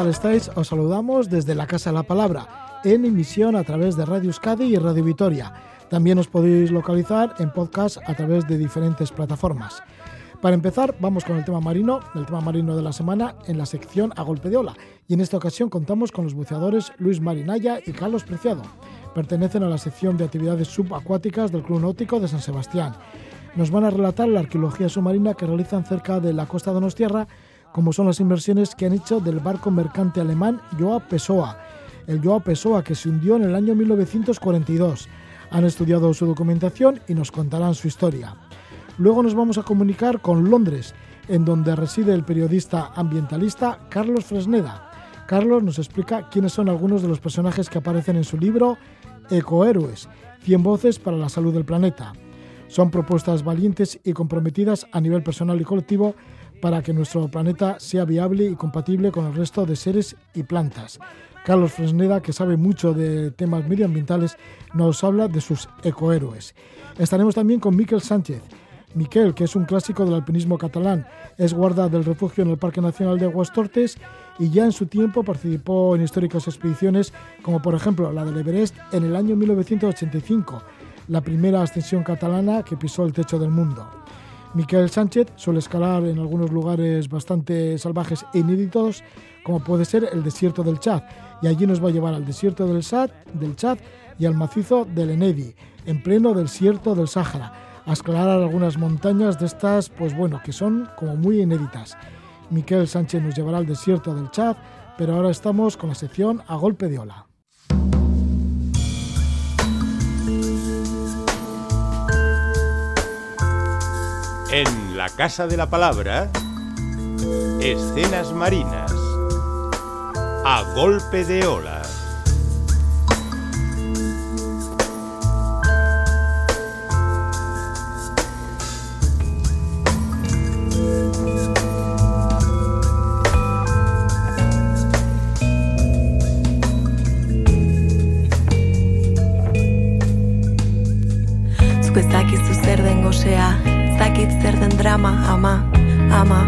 ¿Qué tal estáis? Os saludamos desde la Casa de la Palabra, en emisión a través de Radio Euskadi y Radio Vitoria. También os podéis localizar en podcast a través de diferentes plataformas. Para empezar, vamos con el tema marino, el tema marino de la semana, en la sección A Golpe de Ola. Y en esta ocasión contamos con los buceadores Luis Marinaya y Carlos Preciado. Pertenecen a la sección de actividades subacuáticas del Club Náutico de San Sebastián. Nos van a relatar la arqueología submarina que realizan cerca de la costa de Donostierra como son las inversiones que han hecho del barco mercante alemán Joa Pessoa, el Joa Pessoa que se hundió en el año 1942. Han estudiado su documentación y nos contarán su historia. Luego nos vamos a comunicar con Londres, en donde reside el periodista ambientalista Carlos Fresneda. Carlos nos explica quiénes son algunos de los personajes que aparecen en su libro Ecohéroes, 100 voces para la salud del planeta. Son propuestas valientes y comprometidas a nivel personal y colectivo para que nuestro planeta sea viable y compatible con el resto de seres y plantas. Carlos Fresneda, que sabe mucho de temas medioambientales, nos habla de sus ecohéroes. Estaremos también con Miquel Sánchez. Miquel, que es un clásico del alpinismo catalán, es guarda del refugio en el Parque Nacional de Aguastortes y ya en su tiempo participó en históricas expediciones como por ejemplo la del Everest en el año 1985, la primera ascensión catalana que pisó el techo del mundo. Miquel Sánchez suele escalar en algunos lugares bastante salvajes e inéditos, como puede ser el desierto del Chad, y allí nos va a llevar al desierto del Chad, del Chad y al macizo del Enedi, en pleno desierto del Sáhara, a escalar algunas montañas de estas, pues bueno, que son como muy inéditas. Miquel Sánchez nos llevará al desierto del Chad, pero ahora estamos con la sección a golpe de ola. En la Casa de la Palabra, escenas marinas, a golpe de ola. Dakit zer den drama, ama, ama,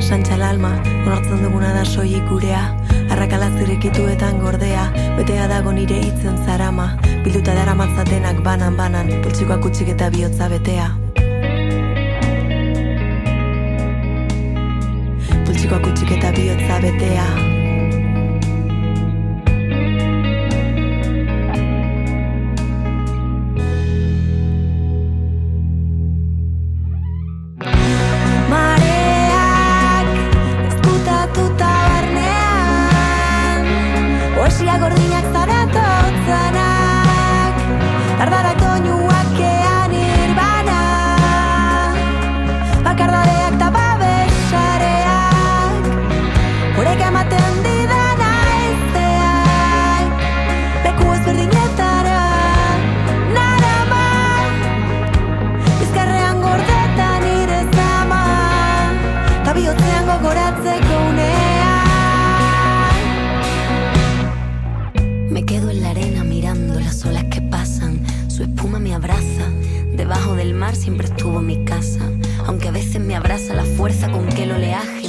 santxal alma, onartzen duguna da soilik gurea, arrakala zirekituetan gordea, betea dago nire hitzen zarama, bilduta dara matzatenak banan banan, poltsikoak utxik eta bihotza betea. Poltsikoak utxik eta bihotza betea.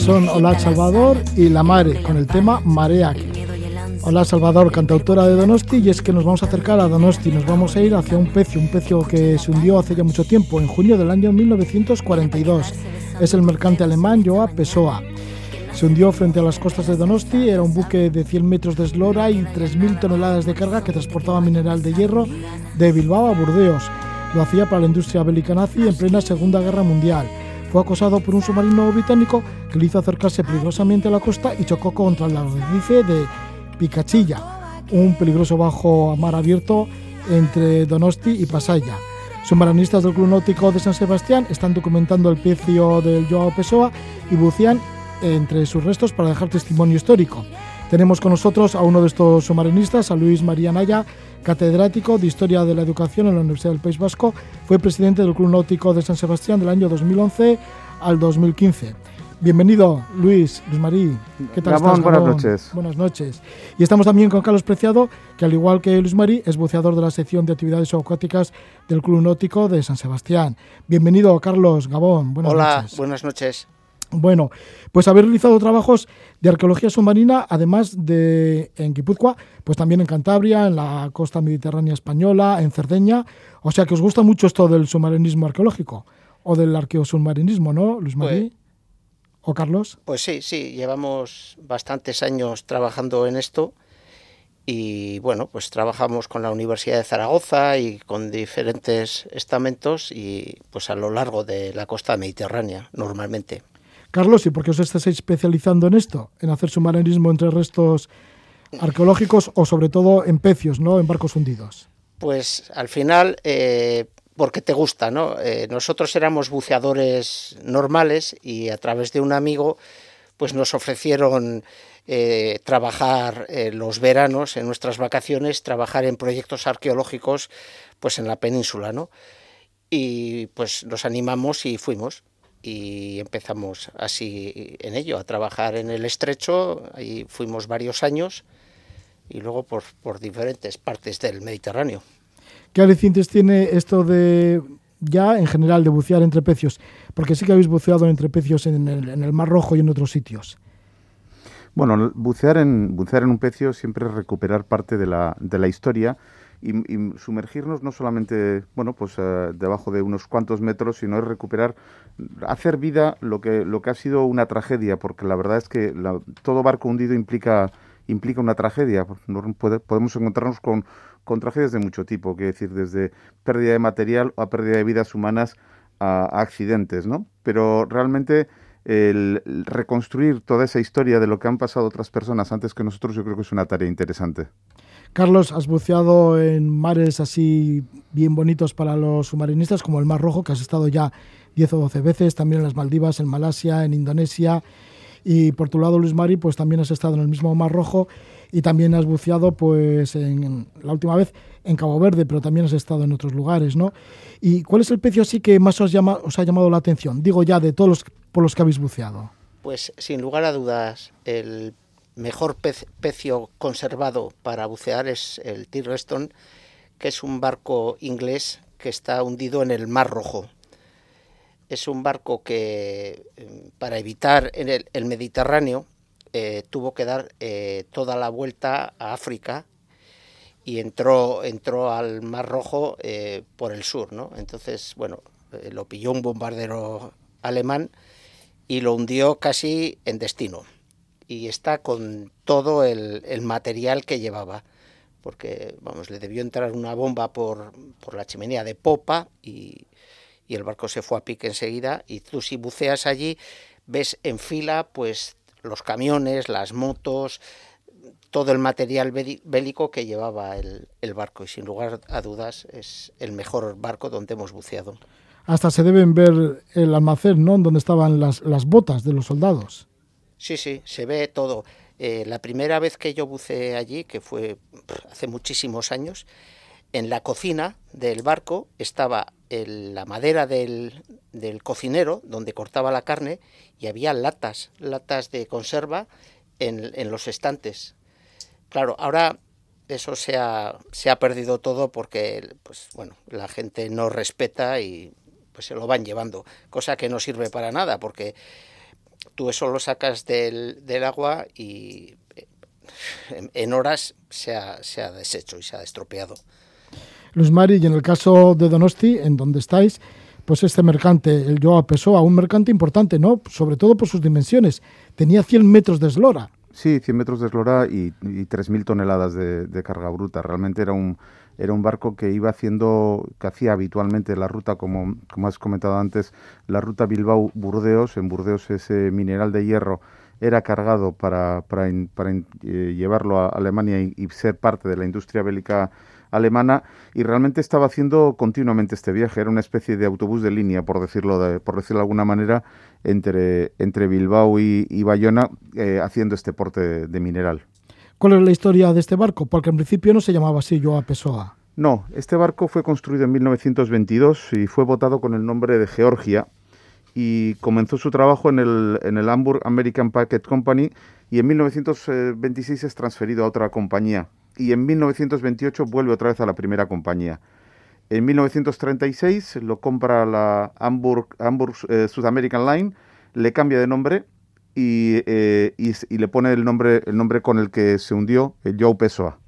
Son agita Ola las Salvador y La Mare, con el tema ansia. Hola Salvador, cantautora de Donosti, y es que nos vamos a acercar a Donosti, nos vamos a ir hacia un pecio, un pecio que se hundió hace ya mucho tiempo, en junio del año 1942. Es el mercante alemán Joa Pessoa. Se hundió frente a las costas de Donosti, era un buque de 100 metros de eslora y 3.000 toneladas de carga que transportaba mineral de hierro de Bilbao a Burdeos. Lo hacía para la industria bélica nazi en plena Segunda Guerra Mundial. Fue acosado por un submarino británico que le hizo acercarse peligrosamente a la costa y chocó contra el arrecife de Picachilla, un peligroso bajo a mar abierto entre Donosti y Pasaya. Submarinistas del Club Náutico de San Sebastián están documentando el pecio del Joao Pessoa y bucean entre sus restos para dejar testimonio histórico. Tenemos con nosotros a uno de estos submarinistas, a Luis María Naya, catedrático de Historia de la Educación en la Universidad del País Vasco. Fue presidente del Club Náutico de San Sebastián del año 2011 al 2015. Bienvenido, Luis, Luis Marí. ¿Qué tal Gabón, estás, buenas noches. Buenas noches. Y estamos también con Carlos Preciado, que al igual que Luis Marí, es buceador de la sección de actividades acuáticas del Club Náutico de San Sebastián. Bienvenido, Carlos Gabón. Buenas Hola, noches. buenas noches. Bueno, pues haber realizado trabajos de arqueología submarina, además de en Guipúzcoa, pues también en Cantabria, en la costa mediterránea española, en Cerdeña. O sea que os gusta mucho esto del submarinismo arqueológico o del arqueosubmarinismo, ¿no, Luis María? Pues, ¿O Carlos? Pues sí, sí, llevamos bastantes años trabajando en esto y bueno, pues trabajamos con la Universidad de Zaragoza y con diferentes estamentos y pues a lo largo de la costa mediterránea normalmente. Carlos, ¿y por qué os estáis especializando en esto? En hacer submarinismo entre restos arqueológicos o sobre todo en pecios, ¿no? En barcos hundidos. Pues al final, eh, porque te gusta, ¿no? Eh, nosotros éramos buceadores normales y a través de un amigo, pues nos ofrecieron eh, trabajar los veranos, en nuestras vacaciones, trabajar en proyectos arqueológicos, pues en la península, ¿no? Y pues nos animamos y fuimos y empezamos así en ello, a trabajar en el estrecho, ahí fuimos varios años y luego por, por diferentes partes del Mediterráneo. ¿Qué alicientes tiene esto de ya en general de bucear entre pecios? Porque sí que habéis buceado entre pecios en el, en el Mar Rojo y en otros sitios. Bueno, bucear en, bucear en un pecio siempre es recuperar parte de la, de la historia y, sumergirnos no solamente, bueno, pues eh, debajo de unos cuantos metros, sino es recuperar, hacer vida lo que, lo que ha sido una tragedia, porque la verdad es que todo barco hundido implica, implica una tragedia. podemos encontrarnos con, con tragedias de mucho tipo, que decir, desde pérdida de material a pérdida de vidas humanas a, a accidentes, ¿no? Pero realmente el reconstruir toda esa historia de lo que han pasado otras personas antes que nosotros, yo creo que es una tarea interesante. Carlos, has buceado en mares así bien bonitos para los submarinistas, como el Mar Rojo, que has estado ya 10 o 12 veces, también en las Maldivas, en Malasia, en Indonesia. Y por tu lado, Luis Mari, pues también has estado en el mismo Mar Rojo y también has buceado, pues en, la última vez en Cabo Verde, pero también has estado en otros lugares, ¿no? ¿Y cuál es el pecio así que más os, ha llamado la atención? Digo ya, de todos los por los que habéis buceado. Pues sin lugar a dudas, el mejor pecio conservado para bucear es el Reston, que es un barco inglés que está hundido en el Mar Rojo. Es un barco que, eh, para evitar en el, Mediterráneo, eh, tuvo que dar eh, toda la vuelta a África y entró, entró al Mar Rojo por el sur. ¿no? Entonces, bueno, lo pilló un bombardero alemán y lo hundió casi en destino y está con todo el, material que llevaba porque vamos le debió entrar una bomba por, por la chimenea de popa y, y, el barco se fue a pique enseguida y tú si buceas allí ves en fila pues los camiones, las motos, todo el material bélico que llevaba el, el, barco y sin lugar a dudas es el mejor barco donde hemos buceado. Hasta se deben ver el almacén, ¿no? Donde estaban las, las botas de los soldados. Sí, sí, se ve todo. Eh, la primera vez que yo buceé allí, que fue hace muchísimos años, en la cocina del barco estaba la madera del, cocinero donde cortaba la carne y había latas, latas de conserva en, los estantes. Claro, ahora eso se ha, se ha perdido todo porque pues, bueno, la gente no respeta y pues se lo van llevando, cosa que no sirve para nada porque tú eso lo sacas del, del agua y eh, en, horas se ha, se ha, deshecho y se ha estropeado. Luis Mari, y en el caso de Donosti, en donde estáis, pues este mercante, el Joa Pessoa, un mercante importante, ¿no? Sobre todo por sus dimensiones. Tenía 100 metros de eslora. Sí, 100 metros de eslora y, y 3.000 toneladas de, de, carga bruta. Realmente era un, era un barco que iba haciendo, que hacía habitualmente la ruta, como, como has comentado antes, la ruta Bilbao-Burdeos. En Burdeos ese mineral de hierro era cargado para, para, eh, llevarlo a Alemania y, ser parte de la industria bélica alemana y realmente estaba haciendo continuamente este viaje. Era una especie de autobús de línea, por decirlo de, por decirlo de alguna manera, entre, entre Bilbao y, Bayona, eh, haciendo este porte de mineral. ¿Cuál es la historia de este barco? Porque en principio no se llamaba así Joa Pessoa. No, este barco fue construido en 1922 y fue votado con el nombre de Georgia y comenzó su trabajo en el, en el Hamburg American Packet Company y en 1926 es transferido a otra compañía y en 1928 vuelve otra vez a la primera compañía. En 1936 lo compra la Hamburg, Hamburg eh, South American Line le cambia de nombre y, y, le pone el nombre, el nombre con el que se hundió, el João Pessoa.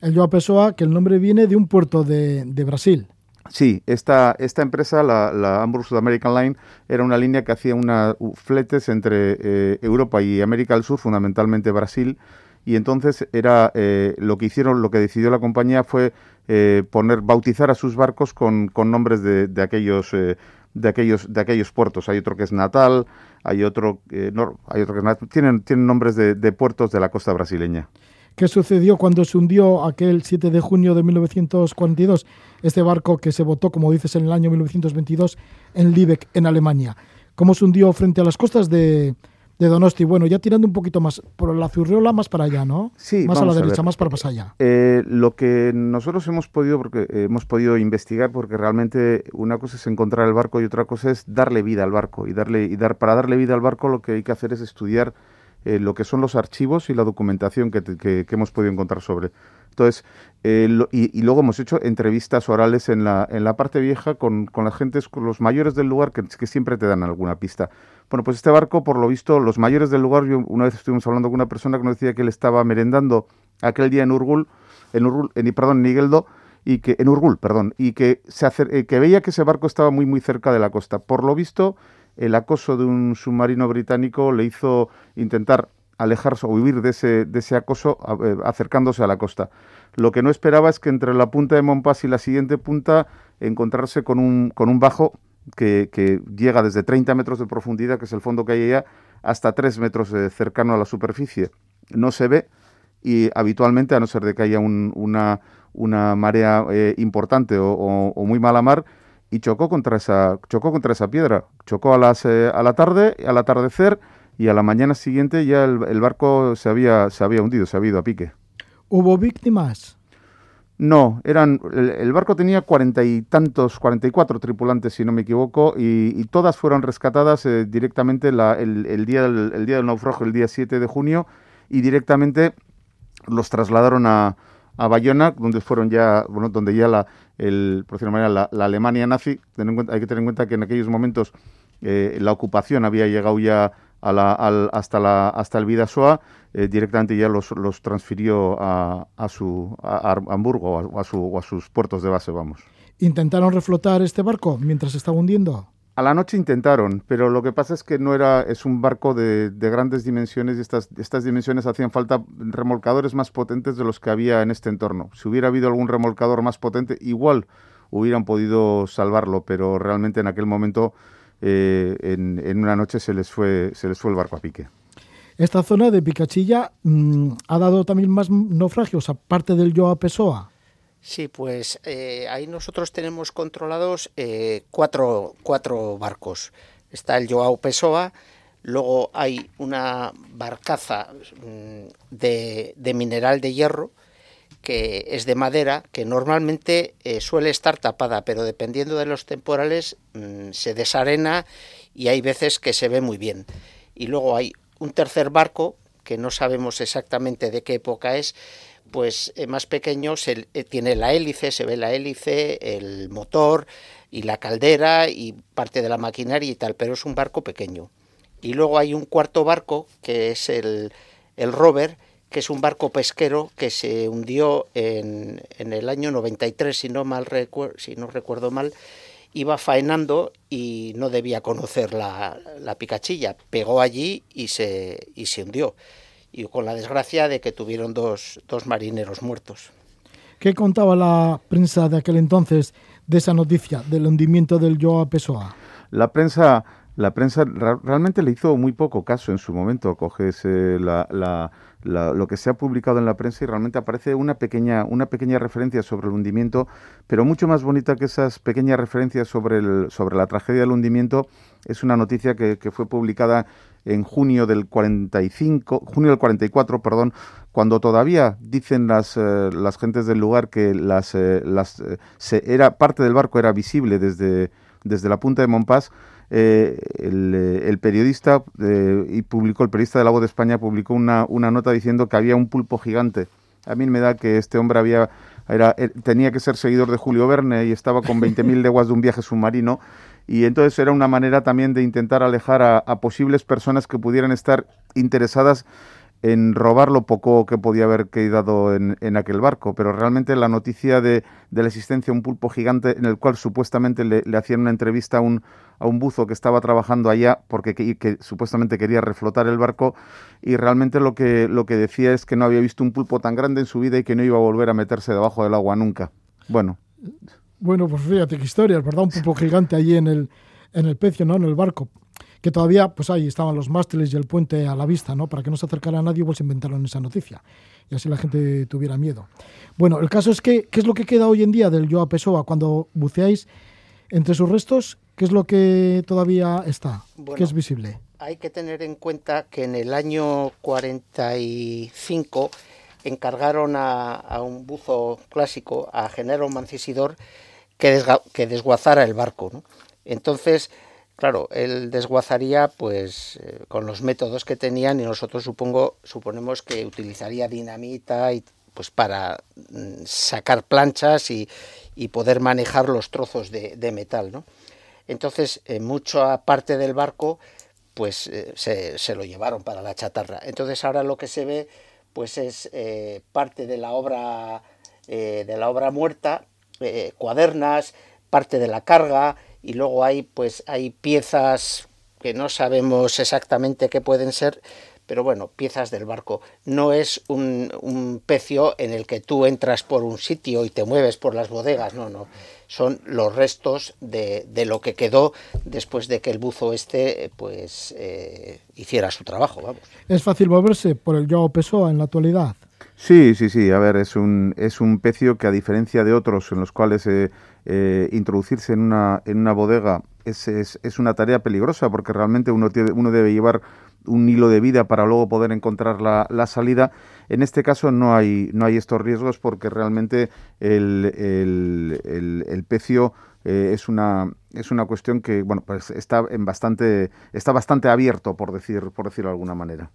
El João Pessoa, que el nombre viene de un puerto de, de Brasil. Sí, esta, esta empresa, la, la Hamburg South American Line, era una línea que hacía una, fletes entre eh, Europa y América del Sur, fundamentalmente Brasil, y entonces era eh, lo que hicieron, lo que decidió la compañía fue eh, poner, bautizar a sus barcos con, con nombres de, de aquellos de aquellos de aquellos puertos. Hay otro que es Natal, hay otro, hay otro que es, tienen tienen nombres de, de puertos de la costa brasileña. ¿Qué sucedió cuando se hundió aquel 7 de junio de 1942 este barco que se botó, como dices, en el año 1922 en Lübeck, en Alemania? ¿Cómo se hundió frente a las costas de, de Donosti? Bueno, ya tirando un poquito más por la Zurriola, más para allá, ¿no? Sí, más a la derecha, más para pasar allá. Eh, lo que nosotros hemos podido, porque eh, hemos podido investigar, porque realmente una cosa es encontrar el barco y otra cosa es darle vida al barco y darle y dar para darle vida al barco lo que hay que hacer es estudiar eh, lo que son los archivos y la documentación que, que, hemos podido encontrar sobre. Entonces, eh, y, luego hemos hecho entrevistas orales en la, en la parte vieja con, con las gentes, con los mayores del lugar, que, que, siempre te dan alguna pista. Bueno, pues este barco, por lo visto, los mayores del lugar, yo una vez estuvimos hablando con una persona que nos decía que él estaba merendando aquel día en Urgul, en Urgul, en, perdón, en y que, en Urgul, perdón, y que, se eh, que veía que ese barco estaba muy, muy cerca de la costa. Por lo visto, el acoso de un submarino británico le hizo intentar alejarse o huir de ese, de ese acoso eh, acercándose a la costa. Lo que no esperaba es que entre la punta de Montpass y la siguiente punta encontrarse con un, con un bajo que, llega desde 30 metros de profundidad, que es el fondo que hay allá, hasta 3 metros eh, cercano a la superficie. No se ve y habitualmente, a no ser de que haya una, una marea eh, importante o, muy mala mar, y chocó contra esa, chocó contra esa piedra. Chocó a, las, eh, a la tarde, al atardecer, y a la mañana siguiente ya el, barco se había, se había hundido, se había ido a pique. ¿Hubo víctimas? No, eran el, barco tenía cuarenta y tantos, cuarenta y cuatro tripulantes, si no me equivoco, y, todas fueron rescatadas eh, directamente el, día del, el día del naufragio, el día 7 de junio, y directamente los trasladaron a, a Bayona, donde fueron ya, bueno, donde ya la, el, por manera, la, Alemania nazi, hay que tener en cuenta que en aquellos momentos eh, la ocupación había llegado ya a la, al, hasta, la, hasta el Vidasoa, eh, directamente ya los, los transfirió a, a su a Hamburgo o a, su, a sus puertos de base, vamos. ¿Intentaron reflotar este barco mientras estaba hundiendo? A la noche intentaron, pero lo que pasa es que no era, es un barco de, de, grandes dimensiones y estas, estas dimensiones hacían falta remolcadores más potentes de los que había en este entorno. Si hubiera habido algún remolcador más potente, igual hubieran podido salvarlo, pero realmente en aquel momento, eh, en, en, una noche se les, fue, se les fue el barco a pique. Esta zona de Picachilla mmm, ha dado también más naufragios, aparte del Joa Pessoa. Sí, pues eh, ahí nosotros tenemos controlados eh, cuatro, cuatro, barcos. Está el Joao Pessoa, luego hay una barcaza mm, de, mineral de hierro que es de madera, que normalmente eh, suele estar tapada, pero dependiendo de los temporales mmm, se desarena y hay veces que se ve muy bien. Y luego hay un tercer barco, que no sabemos exactamente de qué época es, pues eh, más pequeño eh, tiene la hélice, se ve la hélice, el motor y la caldera y parte de la maquinaria y tal, pero es un barco pequeño. Y luego hay un cuarto barco que es el, el Rover, que es un barco pesquero que se hundió en, en el año 93, si no, mal si no recuerdo mal, iba faenando y no debía conocer la, la picachilla, pegó allí y se, y se hundió y con la desgracia de que tuvieron dos, dos marineros muertos. ¿Qué contaba la prensa de aquel entonces de esa noticia del hundimiento del Joa Pessoa? La prensa, la prensa realmente le hizo muy poco caso en su momento. Coges eh, la, la, lo que se ha publicado en la prensa y realmente aparece una pequeña, una pequeña referencia sobre el hundimiento, pero mucho más bonita que esas pequeñas referencias sobre, el, sobre la tragedia del hundimiento es una noticia que, que fue publicada en junio del 45, junio del 44, perdón, cuando todavía dicen las, eh, las gentes del lugar que las, eh, las eh, se, era parte del barco era visible desde, desde la punta de Montpass, el, el, periodista y publicó el periodista de la Voz de España publicó una, una nota diciendo que había un pulpo gigante. A mí me da que este hombre había era, tenía que ser seguidor de Julio Verne y estaba con 20.000 leguas de un viaje submarino y entonces era una manera también de intentar alejar a, a posibles personas que pudieran estar interesadas en robar lo poco que podía haber quedado en, en aquel barco, pero realmente la noticia de, de, la existencia de un pulpo gigante en el cual supuestamente le, le hacían una entrevista a un, a un buzo que estaba trabajando allá porque que, que, supuestamente quería reflotar el barco y realmente lo que, lo que decía es que no había visto un pulpo tan grande en su vida y que no iba a volver a meterse debajo del agua nunca. Bueno. Bueno, pues fíjate qué historia, ¿verdad? Un pulpo gigante allí en el, en el pecio, ¿no? En el barco que todavía, pues ahí estaban los mástiles y el puente a la vista, ¿no? Para que no se acercara a nadie, pues inventaron esa noticia. Y así la gente tuviera miedo. Bueno, el caso es que, ¿qué es lo que queda hoy en día del Joa Pessoa? Cuando buceáis entre sus restos, ¿qué es lo que todavía está? Bueno, ¿Qué es visible? Hay que tener en cuenta que en el año 45 encargaron a, a un buzo clásico, a Genero Mancisidor, que, desga, que desguazara el barco, ¿no? Entonces, Claro, él desguazaría pues eh, con los métodos que tenían y nosotros supongo suponemos que utilizaría dinamita y pues para mm, sacar planchas y, y, poder manejar los trozos de, metal, ¿no? Entonces, eh, mucha parte del barco pues eh, se, se, lo llevaron para la chatarra. Entonces ahora lo que se ve pues es eh, parte de la obra de la obra muerta, cuadernas, parte de la carga y luego hay pues hay piezas que no sabemos exactamente qué pueden ser, pero bueno, piezas del barco. No es un, un, pecio en el que tú entras por un sitio y te mueves por las bodegas, no, no. Son los restos de, de lo que quedó después de que el buzo este pues eh, hiciera su trabajo, vamos. ¿Es fácil moverse por el Joao Pessoa en la actualidad? Sí, sí, sí. A ver, es un, es un pecio que a diferencia de otros en los cuales eh, eh, introducirse en una, en una bodega es, es, es, una tarea peligrosa porque realmente uno, tiene, uno debe llevar un hilo de vida para luego poder encontrar la, la, salida. En este caso no hay, no hay estos riesgos porque realmente el, el, el, pecio eh, es, una, es una cuestión que bueno, pues está, en bastante, está bastante abierto, por, decir, por decirlo de alguna manera.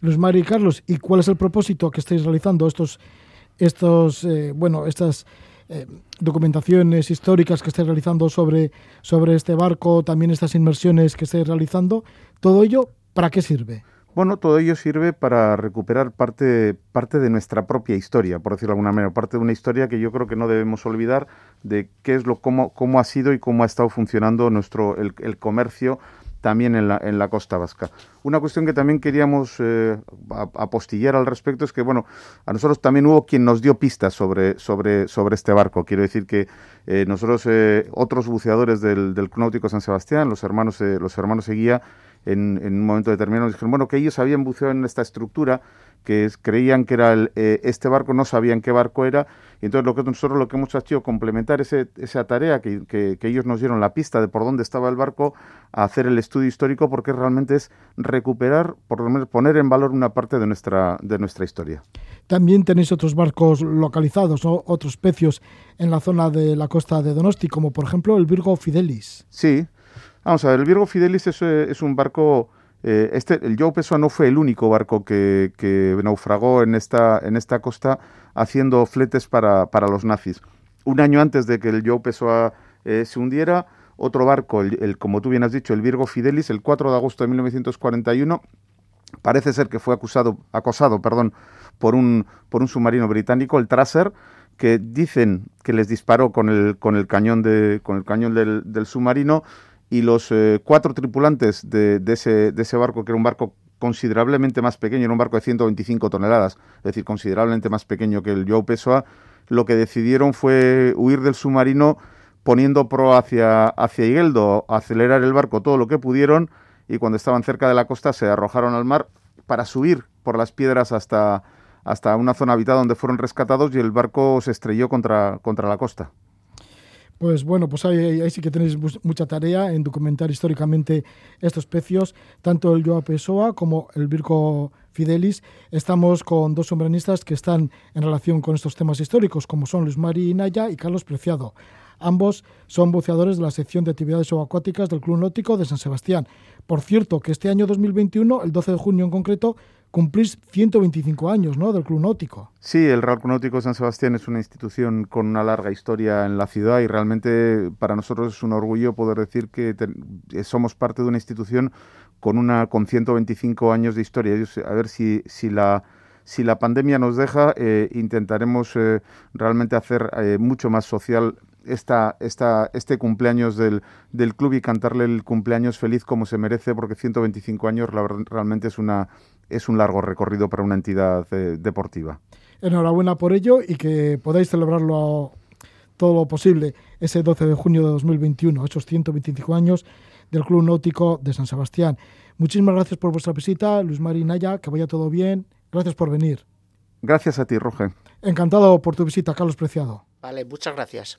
Luis Mari y Carlos, ¿y cuál es el propósito que estáis realizando estos, estos eh, bueno, estas eh, documentaciones históricas que estáis realizando sobre, sobre este barco, también estas inmersiones que estáis realizando? ¿Todo ello para qué sirve? Bueno, todo ello sirve para recuperar parte, parte de nuestra propia historia, por decirlo de alguna manera, parte de una historia que yo creo que no debemos olvidar de qué es lo, cómo, cómo ha sido y cómo ha estado funcionando nuestro, el comercio también en la, en la costa vasca. Una cuestión que también queríamos eh, apostillar al respecto es que, bueno, a nosotros también hubo quien nos dio pistas sobre, sobre, sobre este barco. Quiero decir que eh, nosotros, eh, otros buceadores del, del Club Náutico San Sebastián, los hermanos, los hermanos Eguía, en, un momento determinado nos dijeron, bueno, que ellos habían buceado en esta estructura, que creían que era el, este barco, no sabían qué barco era, y entonces lo que nosotros lo que hemos hecho complementar ese, esa tarea que, que, que, ellos nos dieron la pista de por dónde estaba el barco, a hacer el estudio histórico, porque realmente es recuperar, por lo menos poner en valor una parte de nuestra, de nuestra historia. También tenéis otros barcos localizados, ¿no? otros pecios en la zona de la costa de Donosti, como por ejemplo el Virgo Fidelis. Sí, vamos a ver, el Virgo Fidelis es, es un barco... Eh, este, el Joe Pessoa no fue el único barco que, que naufragó en esta, en esta costa haciendo fletes para, para, los nazis. Un año antes de que el Joe Pessoa eh, se hundiera, otro barco, el, el, como tú bien has dicho, el Virgo Fidelis, el 4 de agosto de 1941, parece ser que fue acusado, acosado perdón, por, un, por un submarino británico, el Tracer, que dicen que les disparó con el, con el cañón, de, con el cañón del, del submarino y los eh, cuatro tripulantes de, ese, de ese barco, que era un barco considerablemente más pequeño, era un barco de 125 toneladas, es decir, considerablemente más pequeño que el Joe Pessoa, lo que decidieron fue huir del submarino poniendo pro hacia, hacia Higueldo, acelerar el barco todo lo que pudieron y cuando estaban cerca de la costa se arrojaron al mar para subir por las piedras hasta, hasta una zona habitada donde fueron rescatados y el barco se estrelló contra, contra la costa. Pues bueno, pues ahí, sí que tenéis mucha tarea en documentar históricamente estos pecios, tanto el Joa Pessoa como el Virgo Fidelis. Estamos con dos sombrenistas que están en relación con estos temas históricos, como son Luis Mari Naya y Carlos Preciado. Ambos son buceadores de la sección de actividades subacuáticas del Club Náutico de San Sebastián. Por cierto, que este año 2021, el 12 de junio en concreto, cumplís 125 años ¿no? del Club Náutico. Sí, el Real Club Náutico San Sebastián es una institución con una larga historia en la ciudad y realmente para nosotros es un orgullo poder decir que somos parte de una institución con una con 125 años de historia. A ver si, si la si la pandemia nos deja, eh, intentaremos eh, realmente hacer eh, mucho más social esta, esta, este cumpleaños del, del, club y cantarle el cumpleaños feliz como se merece, porque 125 años realmente es, una, es un largo recorrido para una entidad deportiva. Enhorabuena por ello y que podáis celebrarlo todo lo posible ese 12 de junio de 2021, esos 125 años del Club Náutico de San Sebastián. Muchísimas gracias por vuestra visita, Luis Marinaya, que vaya todo bien Gracias por venir. Gracias a ti, Roge. Encantado por tu visita, Carlos Preciado. Vale, muchas gracias.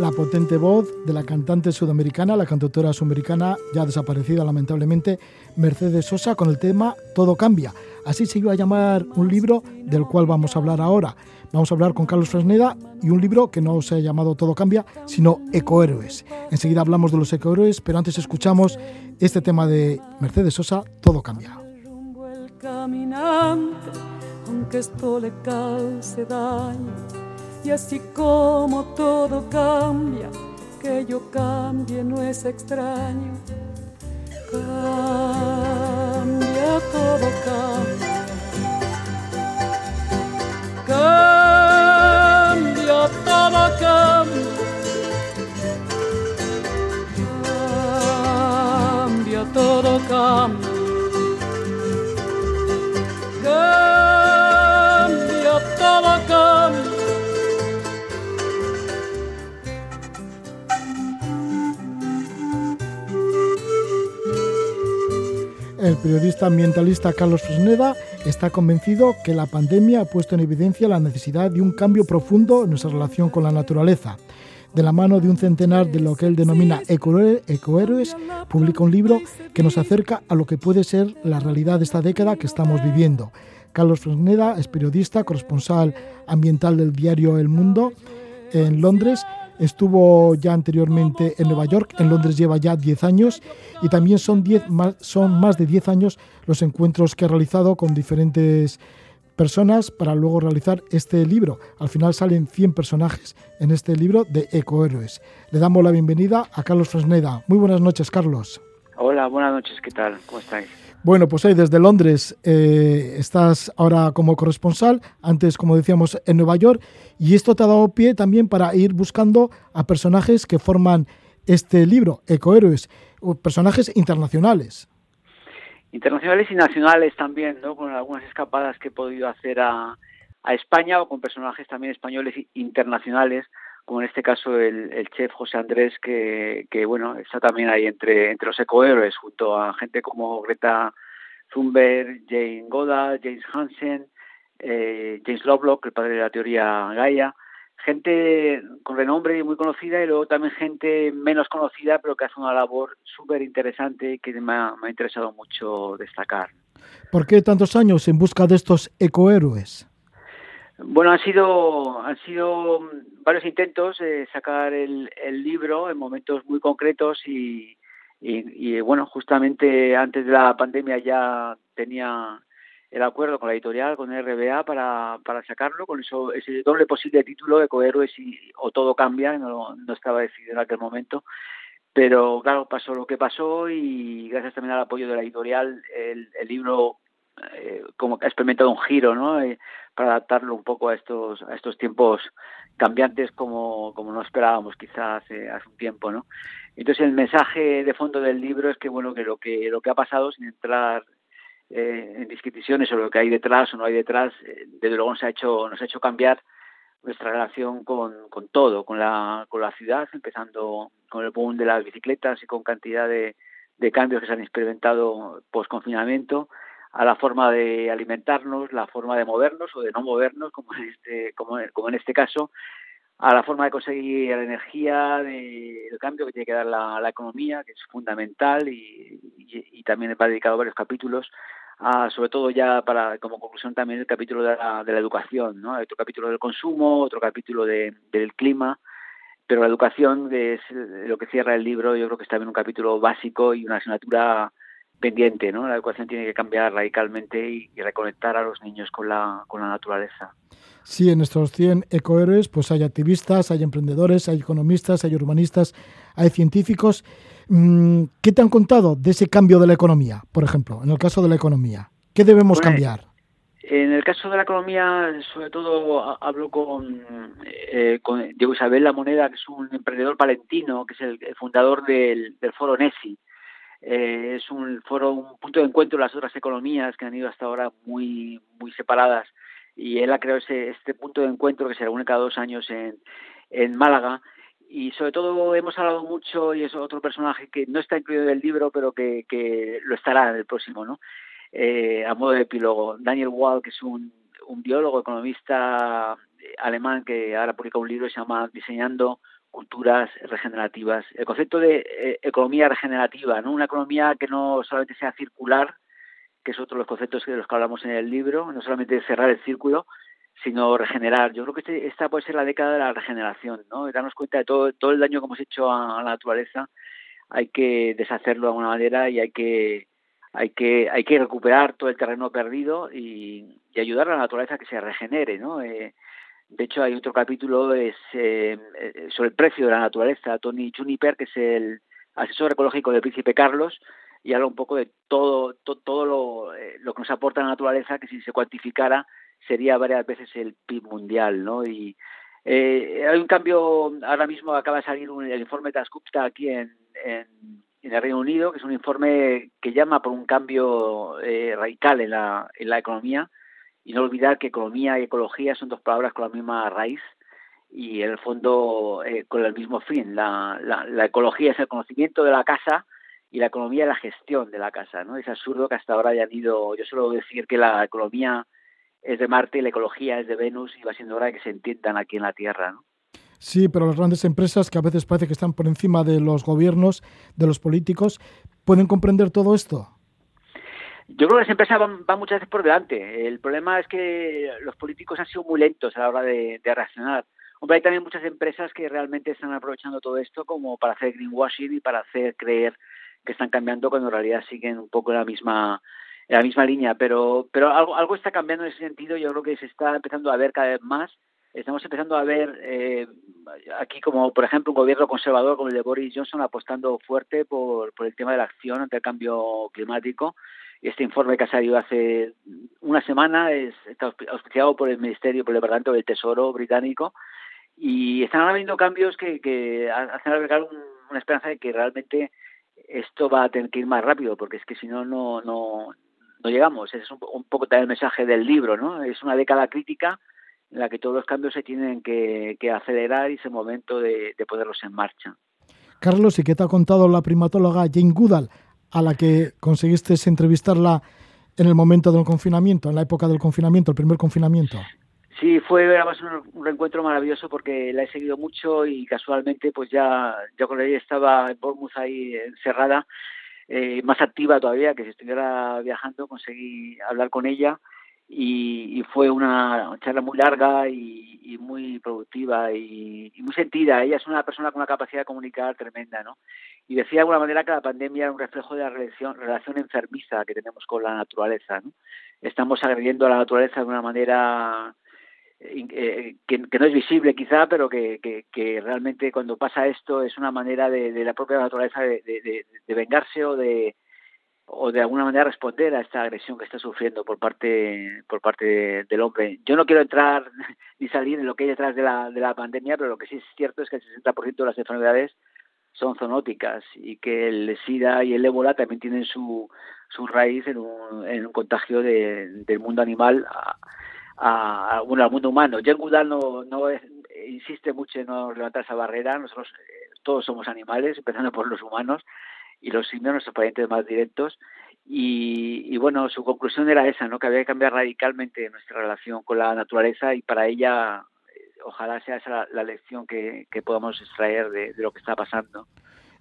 La potente voz de la cantante sudamericana, la cantautora sudamericana ya desaparecida lamentablemente, Mercedes Sosa, con el tema Todo cambia Así se iba a llamar un libro del cual vamos a hablar ahora. Vamos a hablar con Carlos Fresneda y un libro que no se ha llamado Todo cambia, sino Ecohéroes. Enseguida hablamos de los ecohéroes, pero antes escuchamos este tema de Mercedes Sosa, Todo cambia. Y así como todo cambia, que yo cambie no es extraño cambia, todo cambia. Cambia, todo cambia. Cambia, todo cambia. Periodista ambientalista Carlos Fresneda está convencido que la pandemia ha puesto en evidencia la necesidad de un cambio profundo en nuestra relación con la naturaleza. De la mano de un centenar de lo que él denomina ecohéroes, publica un libro que nos acerca a lo que puede ser la realidad de esta década que estamos viviendo. Carlos Fresneda es periodista, corresponsal ambiental del diario El Mundo en Londres Estuvo ya anteriormente en Nueva York, en Londres lleva ya 10 años y también son, más, son más de 10 años los encuentros que ha realizado con diferentes personas para luego realizar este libro. Al final salen 100 personajes en este libro de Ecohéroes. Le damos la bienvenida a Carlos Fresneda. Muy buenas noches, Carlos. Hola, buenas noches, ¿qué tal? ¿Cómo estáis? Bueno, pues hoy desde Londres eh, estás ahora como corresponsal, antes como decíamos en Nueva York, y esto te ha dado pie también para ir buscando a personajes que forman este libro, Ecohéroes, personajes internacionales. Internacionales y nacionales también, ¿no? Con algunas escapadas que he podido hacer a, a España o con personajes también españoles internacionales como en este caso el, chef José Andrés, que, bueno, está también ahí entre, entre los ecohéroes, junto a gente como Greta Thunberg, Jane Goddard, James Hansen, eh, James Lovelock, el padre de la teoría Gaia, gente con renombre y muy conocida y luego también gente menos conocida pero que hace una labor súper interesante que me ha, me ha interesado mucho destacar. ¿Por qué tantos años en busca de estos ecohéroes? Bueno, han sido, han sido varios intentos de sacar el, el libro en momentos muy concretos y, y, bueno, justamente antes de la pandemia ya tenía el acuerdo con la editorial, con RBA, para, para sacarlo, con eso, ese doble posible título de y o Todo Cambia, no, no estaba decidido en aquel momento. Pero claro, pasó lo que pasó y gracias también al apoyo de la editorial, el, el libro eh, como que ha experimentado un giro, ¿no? Eh, para adaptarlo un poco a estos a estos tiempos cambiantes como, como no esperábamos quizás hace, hace un tiempo, ¿no? Entonces el mensaje de fondo del libro es que bueno que lo que lo que ha pasado sin entrar eh, en disquisiciones sobre lo que hay detrás o no hay detrás, eh, desde luego nos ha hecho, nos ha hecho cambiar nuestra relación con, con todo, con la, con la ciudad, empezando con el boom de las bicicletas y con cantidad de, de cambios que se han experimentado post confinamiento, a la forma de alimentarnos, la forma de movernos o de no movernos, como en este, como, como en este caso, a la forma de conseguir la energía, de, el cambio que tiene que dar la, la economía, que es fundamental y, también he dedicado varios capítulos sobre todo ya para como conclusión también el capítulo de la, de la educación, ¿no? Otro capítulo del consumo, otro capítulo de, del clima, pero la educación es lo que cierra el libro, yo creo que está también un capítulo básico y una asignatura pendiente, ¿no? La educación tiene que cambiar radicalmente y, y reconectar a los niños con la, con la naturaleza. Sí, en estos 100 ecohéroes pues hay activistas, hay emprendedores, hay economistas, hay urbanistas, hay científicos Mm, ¿Qué te han contado de ese cambio de la economía, por ejemplo, en el caso de la economía? ¿Qué debemos cambiar? En el caso de la economía, sobre todo hablo con, eh, con Diego Isabel La Moneda, que es un emprendedor palentino, que es el, fundador del, foro NESI. Eh, es un foro, un punto de encuentro de las otras economías que han ido hasta ahora muy, muy separadas. Y él ha creado ese, este punto de encuentro que se reúne cada dos años en, en Málaga y sobre todo hemos hablado mucho, y es otro personaje que no está incluido en el libro, pero que, que lo estará en el próximo, ¿no? Eh, a modo de epílogo, Daniel Wall, que es un, un biólogo, economista alemán que ahora publica un libro que se llama Diseñando culturas regenerativas. El concepto de eh, economía regenerativa, ¿no? Una economía que no solamente sea circular, que es otro de los conceptos de los que hablamos en el libro, no solamente cerrar el círculo, sino regenerar. Yo creo que este, esta puede ser la década de la regeneración, ¿no? Darnos cuenta de todo, todo el daño que hemos hecho a, la naturaleza, hay que deshacerlo de alguna manera y hay que hay que hay que recuperar todo el terreno perdido y, y ayudar a la naturaleza a que se regenere, ¿no? Eh, de hecho, hay otro capítulo es eh, eh, sobre el precio de la naturaleza. Tony Juniper, que es el asesor ecológico del príncipe Carlos, y habla un poco de todo, todo lo, lo que nos aporta la naturaleza, que si se cuantificara sería varias veces el PIB mundial, ¿no? Y eh, hay un cambio, ahora mismo acaba de salir el informe Tascupta aquí en, en, en, el Reino Unido, que es un informe que llama por un cambio eh, radical en la, en la economía, y no olvidar que economía y ecología son dos palabras con la misma raíz y en el fondo eh, con el mismo fin. La, la, ecología es el conocimiento de la casa, y la economía es la gestión de la casa, ¿no? Es absurdo que hasta ahora hayan ido, yo suelo decir que la economía es de Marte y la ecología es de Venus y va siendo hora de que se entiendan aquí en la Tierra. ¿no? Sí, pero las grandes empresas que a veces parece que están por encima de los gobiernos, de los políticos, ¿pueden comprender todo esto? Yo creo que las empresas van, van, muchas veces por delante. El problema es que los políticos han sido muy lentos a la hora de, de, reaccionar. Hombre, hay también muchas empresas que realmente están aprovechando todo esto como para hacer greenwashing y para hacer creer que están cambiando cuando en realidad siguen un poco la misma en la misma línea, pero, pero algo, algo está cambiando en ese sentido. Yo creo que se está empezando a ver cada vez más. Estamos empezando a ver eh, aquí, como por ejemplo, un gobierno conservador como el de Boris Johnson apostando fuerte por, por el tema de la acción ante el cambio climático. Este informe que ha salido hace una semana es, está auspiciado por el Ministerio, por el Departamento del Tesoro británico y están habiendo cambios que, hacen albergar un, una esperanza de que realmente esto va a tener que ir más rápido, porque es que si no, no, no, llegamos. Es un, poco también el mensaje del libro, ¿no? Es una década crítica en la que todos los cambios se tienen que, que acelerar y es el momento de, de, ponerlos en marcha. Carlos, ¿y qué te ha contado la primatóloga Jane Goodall, a la que conseguiste entrevistarla en el momento del confinamiento, en la época del confinamiento, el primer confinamiento? Sí, fue además un, reencuentro maravilloso porque la he seguido mucho y casualmente pues ya yo con ella estaba en Bournemouth ahí encerrada eh, más activa todavía, que si estuviera viajando, conseguí hablar con ella y, y fue una charla muy larga y, muy productiva y, muy sentida. Ella es una persona con una capacidad de comunicar tremenda, ¿no? Y decía de alguna manera que la pandemia era un reflejo de la relación, relación enfermiza que tenemos con la naturaleza, ¿no? Estamos agrediendo a la naturaleza de una manera eh, que, que, no es visible quizá, pero que, que, que, realmente cuando pasa esto es una manera de, de la propia naturaleza de, de, de, vengarse o de o de alguna manera responder a esta agresión que está sufriendo por parte por parte del hombre. Yo no quiero entrar ni salir en lo que hay detrás de la, de la pandemia, pero lo que sí es cierto es que el 60% de las enfermedades son zoonóticas y que el SIDA y el ébola también tienen su, su raíz en un, en un contagio de, del mundo animal a, a, bueno, al mundo humano. Jen Goodall no, no insiste mucho en no levantar esa barrera. Nosotros eh, todos somos animales, empezando por los humanos y los simios, nuestros parientes más directos. Y, y, bueno, su conclusión era esa, ¿no? que había que cambiar radicalmente nuestra relación con la naturaleza y para ella ojalá sea esa la, lección que, que, podamos extraer de, de, lo que está pasando.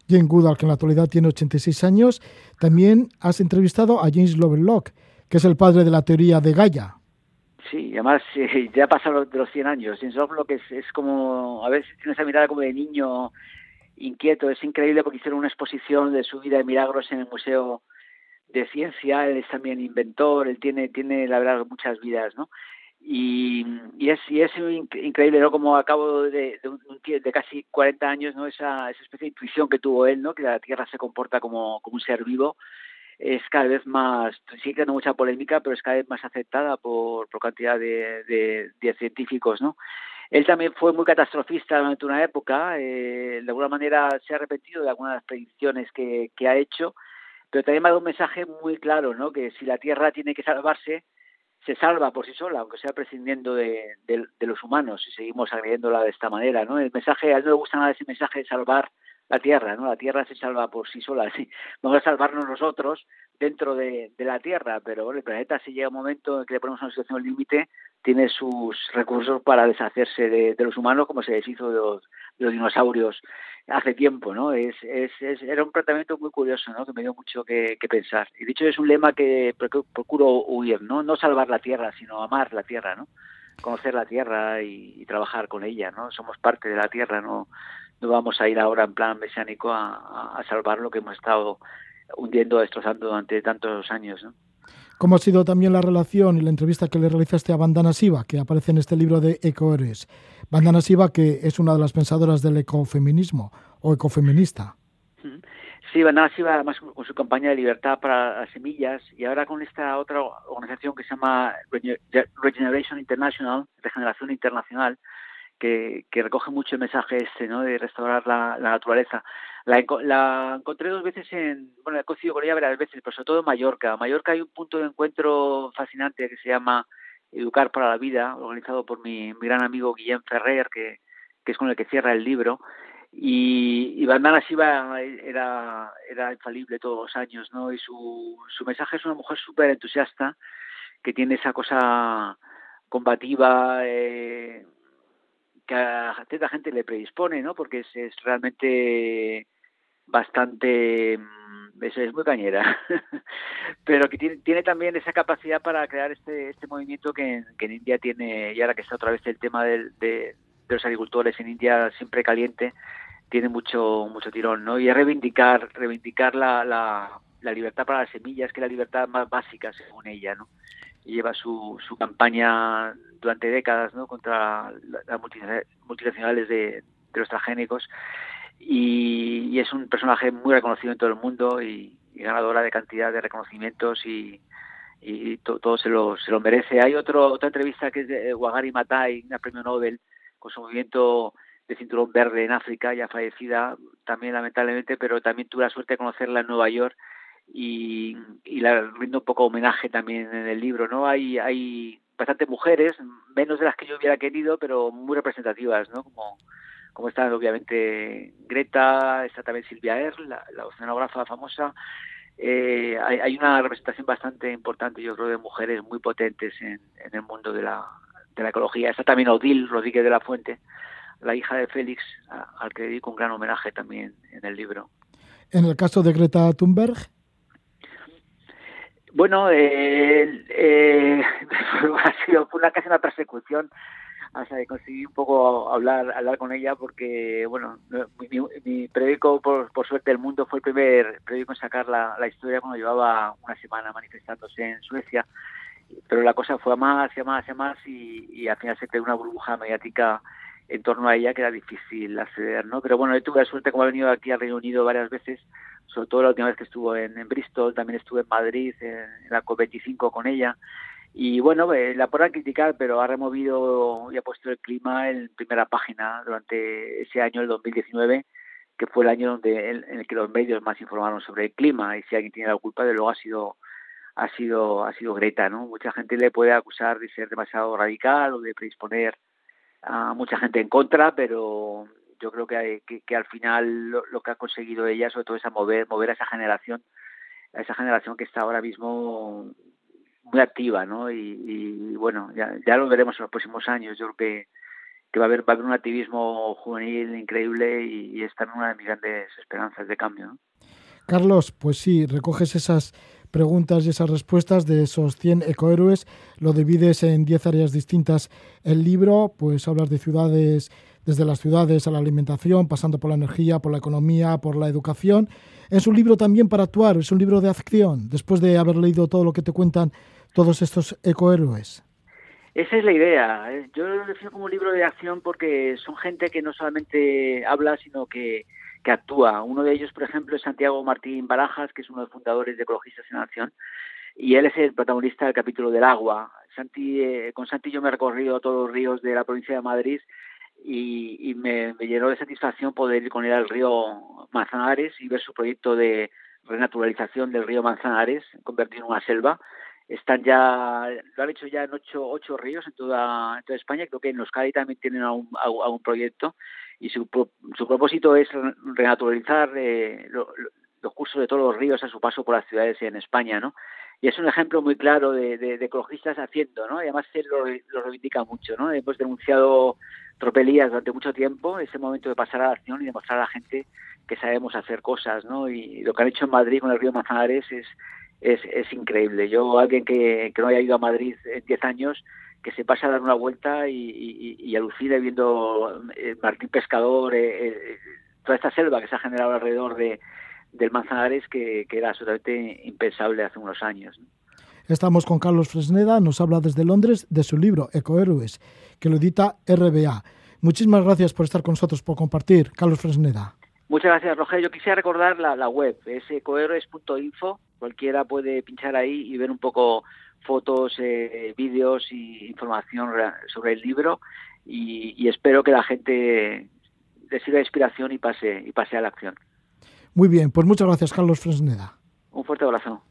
Jane Goodall, que en la actualidad tiene 86 años, también has entrevistado a James Lovelock, que es el padre de la teoría de Gaia. Sí, además eh, ya pasaron de los 100 años. James Lovelock es, es como, a veces tiene esa mirada como de niño inquieto. Es increíble porque hicieron una exposición de su vida de milagros en el Museo de Ciencia. Él es también inventor, él tiene, tiene la verdad, muchas vidas, ¿no? y, y, es, y es increíble, ¿no? Como a cabo de, de, casi 40 años, ¿no? Esa, esa especie de intuición que tuvo él, ¿no? Que la Tierra se comporta como, como un ser vivo, es cada vez más, sigue creando mucha polémica, pero es cada vez más aceptada por, por cantidad de, de, de científicos, ¿no? Él también fue muy catastrofista durante una época, eh, de alguna manera se ha arrepentido de algunas predicciones que, que ha hecho, pero también me ha dado un mensaje muy claro, ¿no? Que si la Tierra tiene que salvarse, se salva por sí sola, aunque sea prescindiendo de, de, de, los humanos, y seguimos agrediéndola de esta manera, ¿no? El mensaje, a él no le gusta nada ese mensaje de salvar la Tierra, ¿no? La Tierra se salva por sí sola. Vamos a salvarnos nosotros dentro de, la Tierra, pero el planeta si llega un momento en que le ponemos una situación límite, tiene sus recursos para deshacerse de, los humanos como se deshizo de los, dinosaurios hace tiempo, ¿no? Es, es, es, era un tratamiento muy curioso, ¿no? Que me dio mucho que, pensar. Y de hecho es un lema que procuro huir, ¿no? No salvar la Tierra, sino amar la Tierra, ¿no? Conocer la Tierra y trabajar con ella, ¿no? Somos parte de la Tierra, ¿no? No vamos a ir ahora en plan mesiánico a, salvar lo que hemos estado hundiendo, destrozando durante tantos años, ¿no? ¿Cómo ha sido también la relación y la entrevista que le realizaste a Bandana Siva, que aparece en este libro de Ecoeres? Bandana Siva, que es una de las pensadoras del ecofeminismo o ecofeminista. Sí, Bandana Siva, además con su campaña de libertad para las semillas y ahora con esta otra organización que se llama Regeneration International, Regeneración Internacional, que, que recoge mucho el mensaje este, ¿no? De restaurar la, naturaleza. La, la, encontré dos veces en, bueno, he coincidido con ella varias veces, pero sobre todo en Mallorca. En Mallorca hay un punto de encuentro fascinante que se llama Educar para la Vida, organizado por mi, gran amigo Guillem Ferrer, que, que es con el que cierra el libro. Y, y Bandana Siva era, era infalible todos los años, ¿no? Y su, su mensaje es una mujer súper entusiasta, que tiene esa cosa combativa, eh, que a cierta gente le predispone, ¿no? Porque es, realmente bastante es, es muy cañera. Pero que tiene, tiene también esa capacidad para crear este este movimiento que que en India tiene y ahora que está otra vez el tema de, de los agricultores en India siempre caliente tiene mucho mucho tirón no y es reivindicar reivindicar la, la, la libertad para las semillas que es la libertad más básica según ella no lleva su, su campaña durante décadas contra las multinacionales de, los transgénicos y, es un personaje muy reconocido en todo el mundo y, y ganadora de cantidad de reconocimientos y, y to, todo se lo, se lo merece. Hay otro, otra entrevista que es de Wagari Matai, una premio Nobel, con su movimiento de cinturón verde en África, ya fallecida también lamentablemente, pero también tuve la suerte de conocerla en Nueva York y, y la rindo un poco homenaje también en el libro, ¿no? Hay, hay bastantes mujeres, menos de las que yo hubiera querido, pero muy representativas, ¿no? Como, como está obviamente Greta, está también Silvia Er, la, la oceanógrafa famosa. Eh, hay, hay, una representación bastante importante, yo creo, de mujeres muy potentes en, en el mundo de la, de la ecología. Está también Odil Rodríguez de la Fuente, la hija de Félix, a, al que dedico un gran homenaje también en el libro. En el caso de Greta Thunberg, bueno, eh, eh, ha sido una casi una persecución. Hasta que conseguí un poco hablar hablar con ella porque bueno mi, mi periódico por, por suerte el mundo fue el primer periódico en sacar la, la historia cuando llevaba una semana manifestándose en Suecia. Pero la cosa fue a más y a más y a más y, y al final se creó una burbuja mediática en torno a ella que era difícil acceder no pero bueno yo tuve la suerte como he venido aquí al Reino Unido varias veces sobre todo la última vez que estuvo en, en Bristol, también estuve en Madrid, en, en la COP25 con ella. Y bueno, eh, la podrán criticar, pero ha removido y ha puesto el clima en primera página durante ese año, el 2019, que fue el año donde en el que los medios más informaron sobre el clima. Y si alguien tiene la culpa, de luego ha sido ha sido ha sido Greta, ¿no? Mucha gente le puede acusar de ser demasiado radical o de predisponer a mucha gente en contra, pero yo creo que, que, al final lo, que ha conseguido ella sobre todo es a mover mover a esa generación a esa generación que está ahora mismo muy activa, ¿no? Y, bueno, ya, ya lo veremos en los próximos años. Yo creo que, que va a haber va a haber un activismo juvenil increíble y, y en una de mis grandes esperanzas de cambio. ¿no? Carlos, pues sí, recoges esas preguntas y esas respuestas de esos 100 ecohéroes, lo divides en 10 áreas distintas. El libro, pues hablas de ciudades, desde las ciudades a la alimentación, pasando por la energía, por la economía, por la educación. Es un libro también para actuar, es un libro de acción, después de haber leído todo lo que te cuentan todos estos ecohéroes. Esa es la idea. Yo lo defino como un libro de acción porque son gente que no solamente habla, sino que que actúa. Uno de ellos, por ejemplo, es Santiago Martín Barajas, que es uno de los fundadores de Ecologistas en Acción, y él es el protagonista del capítulo del agua. Santi, eh, con Santi yo me he recorrido todos los ríos de la provincia de Madrid y, me, llenó de satisfacción poder ir con él al río Manzanares y ver su proyecto de renaturalización del río Manzanares, convertido en una selva. Están ya, lo han hecho ya en ocho, ocho ríos en toda, España, creo que en Euskadi también tienen algún proyecto y su, su propósito es renaturalizar eh, los cursos de todos los ríos a su paso por las ciudades en España, ¿no? Y es un ejemplo muy claro de, ecologistas haciendo, ¿no? Y además él lo, lo, reivindica mucho, ¿no? Hemos denunciado tropelías durante mucho tiempo, es el momento de pasar a la acción y demostrar a la gente que sabemos hacer cosas, ¿no? Y lo que han hecho en Madrid con el río Manzanares es, es, es increíble. Yo, alguien que, que no haya ido a Madrid en 10 años, que se pasa a dar una vuelta y, y, y alucina viendo eh, Martín Pescador, eh, eh, toda esta selva que se ha generado alrededor de, del Manzanares que, que era absolutamente impensable hace unos años. Estamos con Carlos Fresneda, nos habla desde Londres de su libro Ecohéroes, que lo edita RBA. Muchísimas gracias por estar con nosotros, por compartir. Carlos Fresneda. Muchas gracias, Roger. Yo quisiera recordar la, la web, es ecohéroes.info. Cualquiera puede pinchar ahí y ver un poco fotos, eh, vídeos y información sobre el libro y, y, espero que la gente le sirva de inspiración y pase, y pase a la acción. Muy bien, pues muchas gracias Carlos Fresneda. Un fuerte abrazo.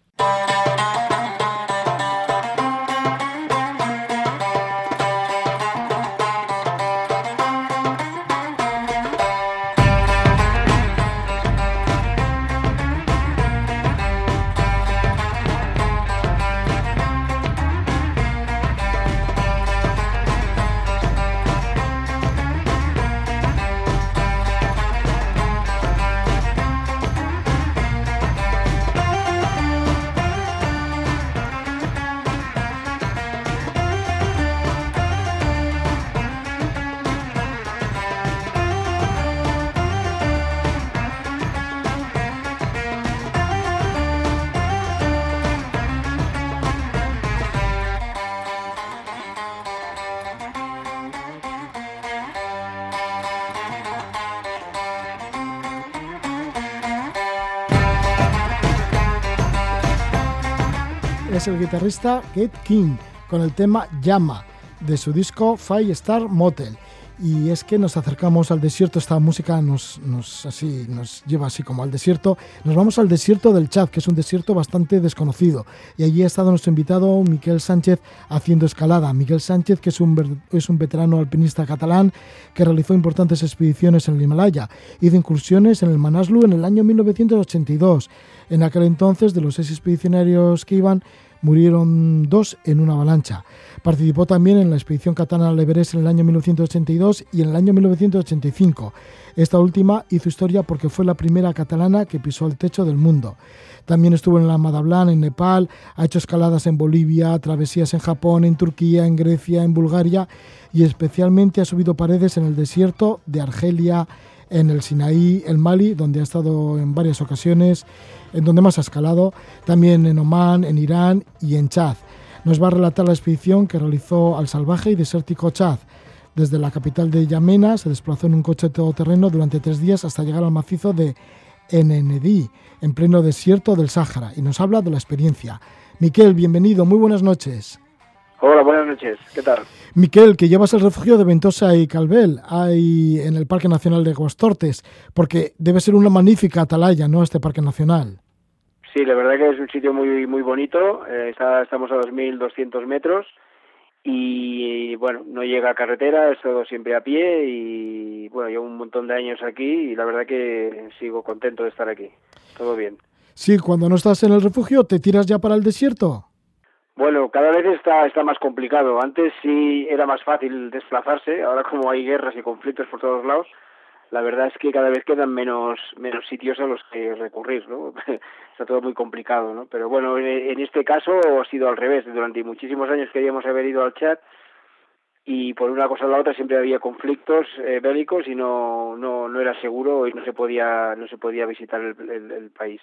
El guitarrista Kate King con el tema Llama de su disco Five Star Motel. Y es que nos acercamos al desierto, esta música nos, nos, así, nos lleva así como al desierto. Nos vamos al desierto del Chad, que es un desierto bastante desconocido. Y allí ha estado nuestro invitado Miquel Sánchez haciendo escalada. Miguel Sánchez, que es un, es un veterano alpinista catalán que realizó importantes expediciones en el Himalaya. Hizo incursiones en el Manaslu en el año 1982. En aquel entonces, de los seis expedicionarios que iban, murieron dos en una avalancha. Participó también en la expedición catalana al Everest en el año 1982 y en el año 1985. Esta última hizo historia porque fue la primera catalana que pisó el techo del mundo. También estuvo en la Madablan, en Nepal, ha hecho escaladas en Bolivia, travesías en Japón, en Turquía, en Grecia, en Bulgaria y especialmente ha subido paredes en el desierto de Argelia, en el Sinaí, el Mali, donde ha estado en varias ocasiones, en donde más ha escalado, también en Omán, en Irán y en Chad. Nos va a relatar la expedición que realizó al salvaje y desértico Chad. Desde la capital de Yamena se desplazó en un coche todoterreno durante tres días hasta llegar al macizo de Enenedi, en pleno desierto del Sáhara, y nos habla de la experiencia. Miquel, bienvenido, muy buenas noches. Hola, buenas noches. ¿Qué tal? Miquel, que llevas el refugio de Ventosa y Calvel ahí en el Parque Nacional de Guastortes, porque debe ser una magnífica atalaya, ¿no? Este Parque Nacional. Sí, la verdad que es un sitio muy muy bonito. Eh, está, estamos a 2.200 metros y bueno, no llega a carretera, es todo siempre a pie y bueno, llevo un montón de años aquí y la verdad que sigo contento de estar aquí. Todo bien. Sí, cuando no estás en el refugio, ¿te tiras ya para el desierto? Bueno, cada vez está, está más complicado. Antes sí era más fácil desplazarse, ahora como hay guerras y conflictos por todos lados, la verdad es que cada vez quedan menos menos sitios a los que recurrir, ¿no? Está todo muy complicado, ¿no? Pero bueno, en, este caso ha sido al revés. Durante muchísimos años queríamos haber ido al chat y por una cosa o la otra siempre había conflictos eh, bélicos y no, no no era seguro y no se podía no se podía visitar el, el, país.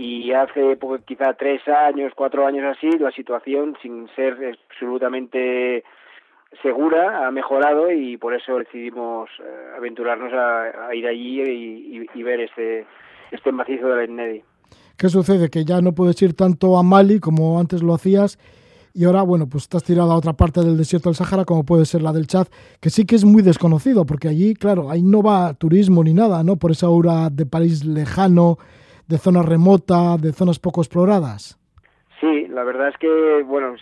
Y hace quizá tres años, cuatro años así, la situación, sin ser absolutamente segura, ha mejorado y por eso decidimos eh, aventurarnos a, ir allí y, ver este, este macizo del Ennedi. ¿Qué sucede? Que ya no puedes ir tanto a Mali como antes lo hacías y ahora, bueno, pues estás tirado a otra parte del desierto del Sahara, como puede ser la del Chad, que sí que es muy desconocido, porque allí, claro, ahí no va turismo ni nada, ¿no? Por esa aura de país lejano, de zona remota, de zonas poco exploradas. Sí, la verdad es que, bueno,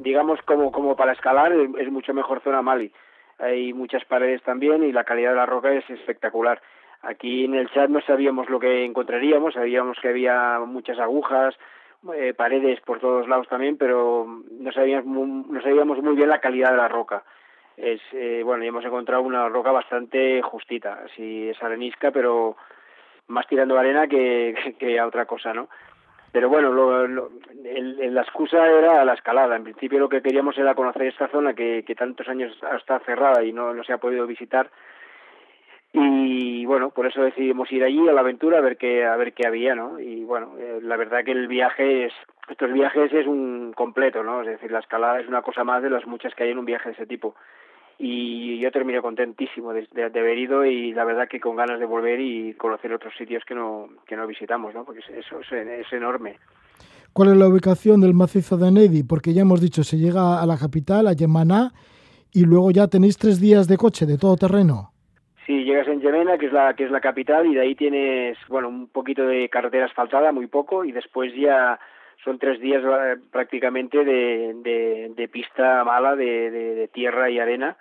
digamos como, como para escalar es mucho mejor zona Mali. Hay muchas paredes también y la calidad de la roca es espectacular. Aquí en el chat no sabíamos lo que encontraríamos, sabíamos que había muchas agujas, eh, paredes por todos lados también, pero no sabíamos, muy, no sabíamos muy bien la calidad de la roca. Es, eh, bueno, y hemos encontrado una roca bastante justita, así es arenisca, pero más tirando arena que, que a otra cosa, ¿no? pero bueno, lo, la excusa era la escalada. En principio lo que queríamos era conocer esta zona que, que tantos años está cerrada y no, no se ha podido visitar. Y bueno, por eso decidimos ir allí a la aventura a ver qué, a ver qué había, ¿no? Y bueno, eh, la verdad que el viaje es, estos viajes es un completo, ¿no? Es decir, la escalada es una cosa más de las muchas que hay en un viaje de ese tipo y yo terminé contentísimo de, haber ido y la verdad que con ganas de volver y conocer otros sitios que no, que no visitamos, ¿no? porque eso es, enorme. ¿Cuál es la ubicación del macizo de Nedi? Porque ya hemos dicho, se llega a la capital, a Yemaná, y luego ya tenéis tres días de coche, de todo terreno. Sí, llegas en Yemena, que es la que es la capital, y de ahí tienes, bueno, un poquito de carretera asfaltada, muy poco, y después ya son tres días eh, prácticamente de, de, pista mala, de, de, tierra y arena,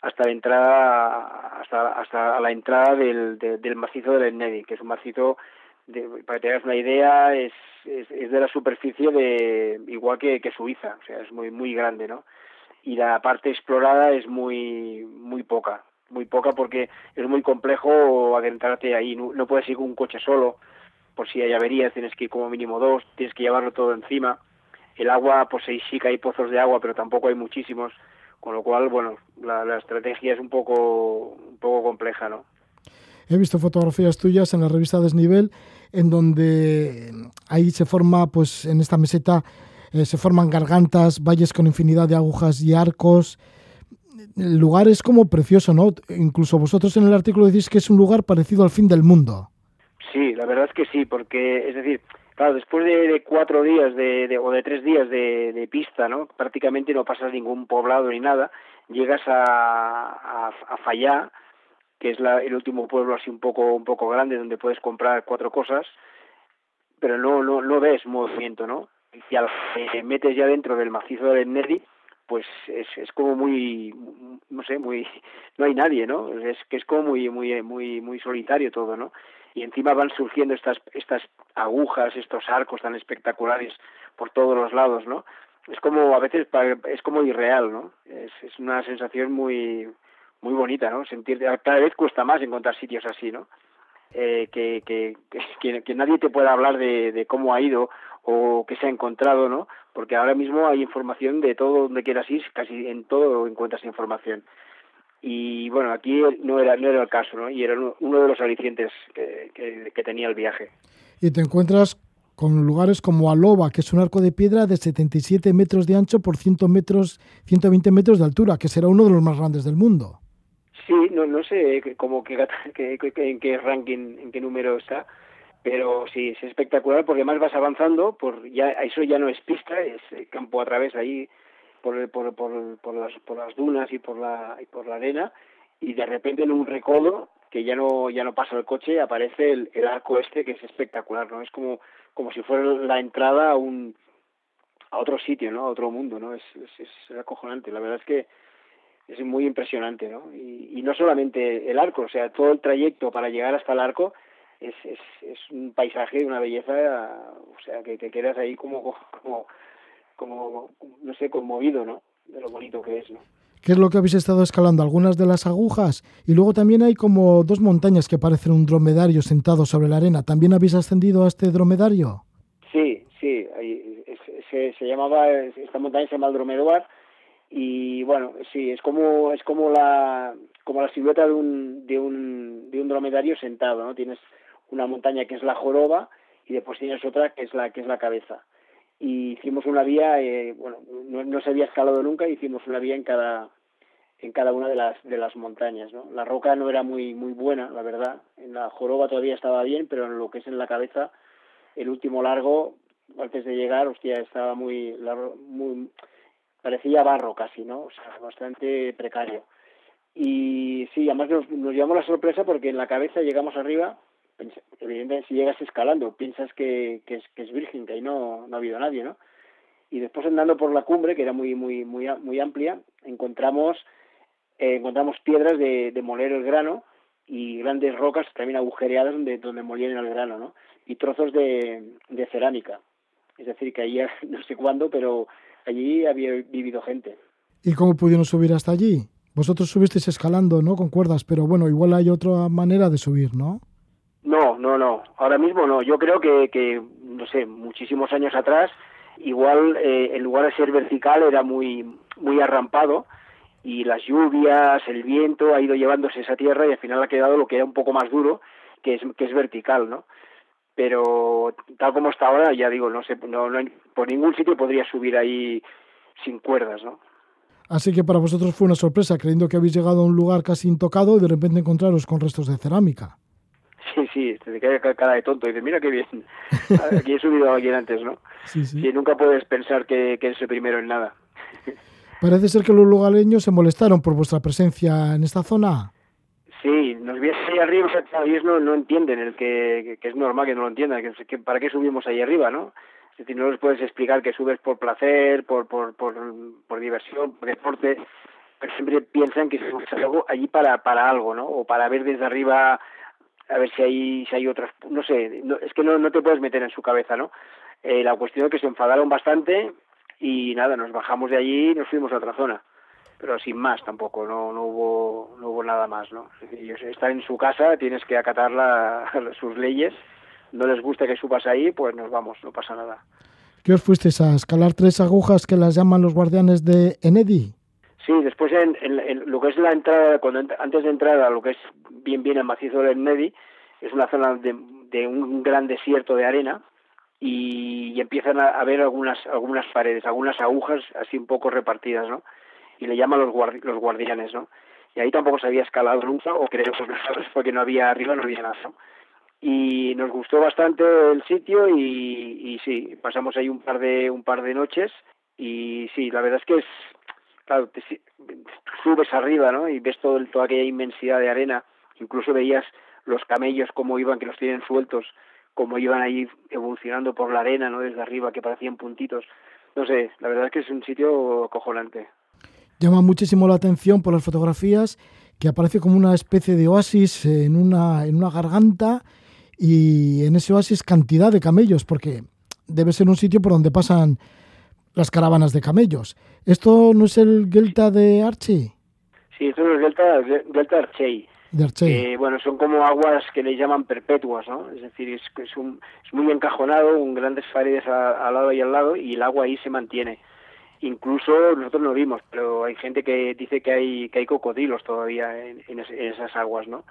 hasta la entrada, hasta, hasta la entrada del, del macizo del Ennedi, que es un macizo, para que te hagas una idea, es, es, de la superficie de igual que, que Suiza, o sea, es muy, muy grande, ¿no? Y la parte explorada es muy, muy poca, muy poca porque es muy complejo adentrarte ahí, no puedes ir con un coche solo, por si hay averías tienes que ir como mínimo dos, tienes que llevarlo todo encima. El agua, pues sí que hay pozos de agua, pero tampoco hay muchísimos, con lo cual, bueno, la, estrategia es un poco, un poco compleja, ¿no? He visto fotografías tuyas en la revista Desnivel, en donde ahí se forma, pues en esta meseta, eh, se forman gargantas, valles con infinidad de agujas y arcos. El lugar es como precioso, ¿no? Incluso vosotros en el artículo decís que es un lugar parecido al fin del mundo. Sí, la verdad es que sí, porque es decir, claro, después de, cuatro días de, o de tres días de, pista, ¿no? Prácticamente no pasas ningún poblado ni nada. Llegas a, a, Fallá, que es la, el último pueblo así un poco un poco grande donde puedes comprar cuatro cosas, pero no no, no ves movimiento, ¿no? Y al te metes ya dentro del macizo del Nerdi, pues es, es como muy no sé muy no hay nadie no es que es como muy muy muy muy solitario todo no y encima van surgiendo estas estas agujas estos arcos tan espectaculares por todos los lados no es como a veces es como irreal no es, es una sensación muy muy bonita no sentir cada vez cuesta más encontrar sitios así no eh, que, que, que, nadie te pueda hablar de cómo ha ido o qué se ha encontrado, ¿no? Porque ahora mismo hay información de todo donde quieras ir, casi en todo encuentras información. Y bueno aquí no era no era el caso no y era uno de los alicientes que, que, tenía el viaje. Y te encuentras con lugares como Aloba que es un arco de piedra de 77 metros de ancho por 100 metros 120 metros de altura que será uno de los más grandes del mundo. Sí no no sé cómo que, en qué ranking en qué número está pero sí es espectacular porque más vas avanzando por ya eso ya no es pista es campo a través ahí por, por, por, por, las, por las dunas y por la, y por la arena y de repente en un recodo que ya no ya no pasa el coche aparece el, el arco este que es espectacular no es como como si fuera la entrada a un a otro sitio no a otro mundo no es, es, es acojonante la verdad es que es muy impresionante no y, y no solamente el arco o sea todo el trayecto para llegar hasta el arco es, es, es un paisaje de una belleza o sea que te quedas ahí como como como no sé conmovido no de lo bonito que es no ¿Qué es lo que habéis estado escalando? Algunas de las agujas. Y luego también hay como dos montañas que parecen un dromedario sentado sobre la arena. ¿También habéis ascendido a este dromedario? Sí, sí. Se, se llamaba, esta montaña se llama el dromedario. Y bueno, sí, es como, es como la, como la silueta de un, de un, de un dromedario sentado, ¿no? Tienes una montaña que es la joroba y después tienes otra que es la, que es la cabeza y hicimos una vía, eh, bueno, no, no, se había escalado nunca, hicimos una vía en cada en cada una de las de las montañas, ¿no? La roca no era muy muy buena, la verdad. En la joroba todavía estaba bien, pero en lo que es en la cabeza, el último largo antes de llegar, hostia, estaba muy muy parecía barro casi, ¿no? O sea, bastante precario. Y sí, además nos, nos llamó la sorpresa porque en la cabeza llegamos arriba evidentemente si llegas escalando piensas que, que, es, que es virgen, que ahí no, ha habido nadie, ¿no? Y después andando por la cumbre, que era muy muy muy muy amplia, encontramos eh, encontramos piedras de, moler el grano y grandes rocas también agujereadas donde donde molían el grano, ¿no? Y trozos de, de cerámica. Es decir, que allí no sé cuándo, pero allí había vivido gente. ¿Y cómo pudieron subir hasta allí? Vosotros subisteis escalando, ¿no? Con cuerdas, pero bueno, igual hay otra manera de subir, ¿no? No, no. Ahora mismo no. Yo creo que, que no sé, muchísimos años atrás, igual eh, en lugar de ser vertical era muy, muy arrampado y las lluvias, el viento ha ido llevándose esa tierra y al final ha quedado lo que era un poco más duro, que es, que es vertical, ¿no? Pero tal como está ahora, ya digo, no sé, no, no por ningún sitio podría subir ahí sin cuerdas, ¿no? Así que para vosotros fue una sorpresa, creyendo que habéis llegado a un lugar casi intocado y de repente encontraros con restos de cerámica. Sí, te cae cara de tonto y dices, mira qué bien, aquí he subido a alguien antes, ¿no? Sí, sí. Y nunca puedes pensar que, que es el primero en nada. Parece ser que los lugareños se molestaron por vuestra presencia en esta zona. Sí, nos vienes ahí arriba ellos no, no entienden, el que, que, es normal que no lo entiendan, que, que para qué subimos ahí arriba, ¿no? Es decir, no les puedes explicar que subes por placer, por, por, por, por diversión, por deporte, pero siempre piensan que subes algo allí para, para algo, ¿no? O para ver desde arriba a ver si hay si hay otras no sé no, es que no, no te puedes meter en su cabeza no eh, la cuestión es que se enfadaron bastante y nada nos bajamos de allí y nos fuimos a otra zona. Pero sin más tampoco no no hubo no hubo nada más no están en su casa tienes que acatar la, sus leyes. No les gusta que subas ahí pues nos vamos no pasa nada. ¿Qué os fuisteis a escalar tres agujas que las llaman los guardianes de Enedi? Sí, después en, en, lo que es la entrada, cuando antes de entrar a lo que es bien bien el macizo del Nedi, es una zona de, de un gran desierto de arena y, empiezan a, a, ver algunas algunas paredes, algunas agujas así un poco repartidas, ¿no? Y le llaman los, guardi los guardianes, ¿no? Y ahí tampoco se había escalado nunca, o creo que porque no había arriba, no había nada. Y nos gustó bastante el sitio y, y sí, pasamos ahí un par de un par de noches y sí, la verdad es que es claro, te, subes arriba, ¿no? Y ves todo el, toda aquella inmensidad de arena. Incluso veías los camellos cómo iban, que los tienen sueltos, cómo iban ahí evolucionando por la arena, ¿no? Desde arriba, que parecían puntitos. No sé, la verdad es que es un sitio cojonante. Llama muchísimo la atención por las fotografías que aparece como una especie de oasis en una, en una garganta y en ese oasis cantidad de camellos, porque debe ser un sitio por donde pasan las caravanas de camellos. ¿Esto no es el Delta de Archie? Sí, esto es el Delta, Delta Archei. De Archei. Eh, bueno, son como aguas que le llaman perpetuas, ¿no? Es decir, es, es, un, es muy encajonado, con grandes paredes al lado y al lado, y el agua ahí se mantiene. Incluso nosotros no vimos, pero hay gente que dice que hay que hay cocodrilos todavía en, en, en esas aguas, ¿no?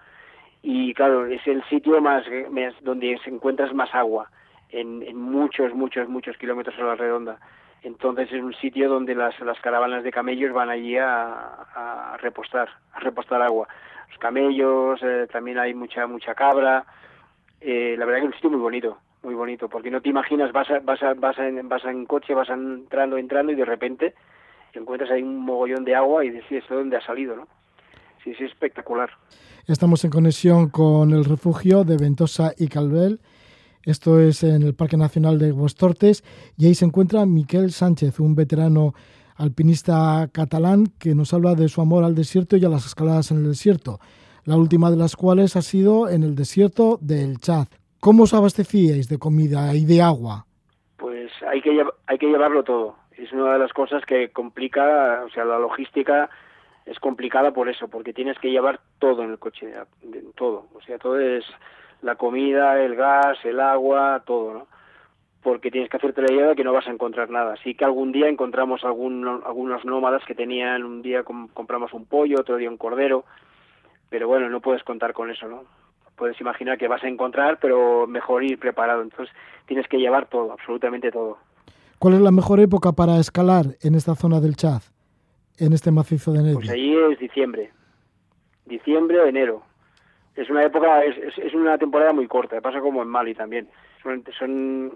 Y claro, es el sitio más, más donde se encuentras más agua en, en muchos, muchos, muchos kilómetros a la redonda. Entonces es un sitio donde las, las caravanas de camellos van allí a, repostar, a repostar agua. Los camellos, eh, también hay mucha mucha cabra. Eh, la verdad que es un sitio muy bonito, muy bonito, porque no te imaginas, vas a, vas a, vas en, vas en coche, vas entrando, entrando y de repente encuentras ahí un mogollón de agua y decides de dónde ha salido, ¿no? sí, sí, espectacular. Estamos en conexión con el refugio de Ventosa y Calvel. Esto es en el Parque Nacional de Huestortes y ahí se encuentra Miquel Sánchez, un veterano alpinista catalán que nos habla de su amor al desierto y a las escaladas en el desierto, la última de las cuales ha sido en el desierto del Chad. ¿Cómo os abastecíais de comida y de agua? Pues hay que, hay que llevarlo todo. Es una de las cosas que complica, o sea, la logística es complicada por eso, porque tienes que llevar todo en el coche, todo. O sea, todo es la comida, el gas, el agua, todo, ¿no? Porque tienes que hacerte la idea de que no vas a encontrar nada. Sí que algún día encontramos algún, algunos nómadas que tenían, un día compramos un pollo, otro día un cordero, pero bueno, no puedes contar con eso, ¿no? Puedes imaginar que vas a encontrar, pero mejor ir preparado. Entonces tienes que llevar todo, absolutamente todo. ¿Cuál es la mejor época para escalar en esta zona del Chad, en este macizo de Nedi? Pues allí es diciembre, diciembre o enero es una época, es, es, una temporada muy corta, pasa como en Mali también. Son, son,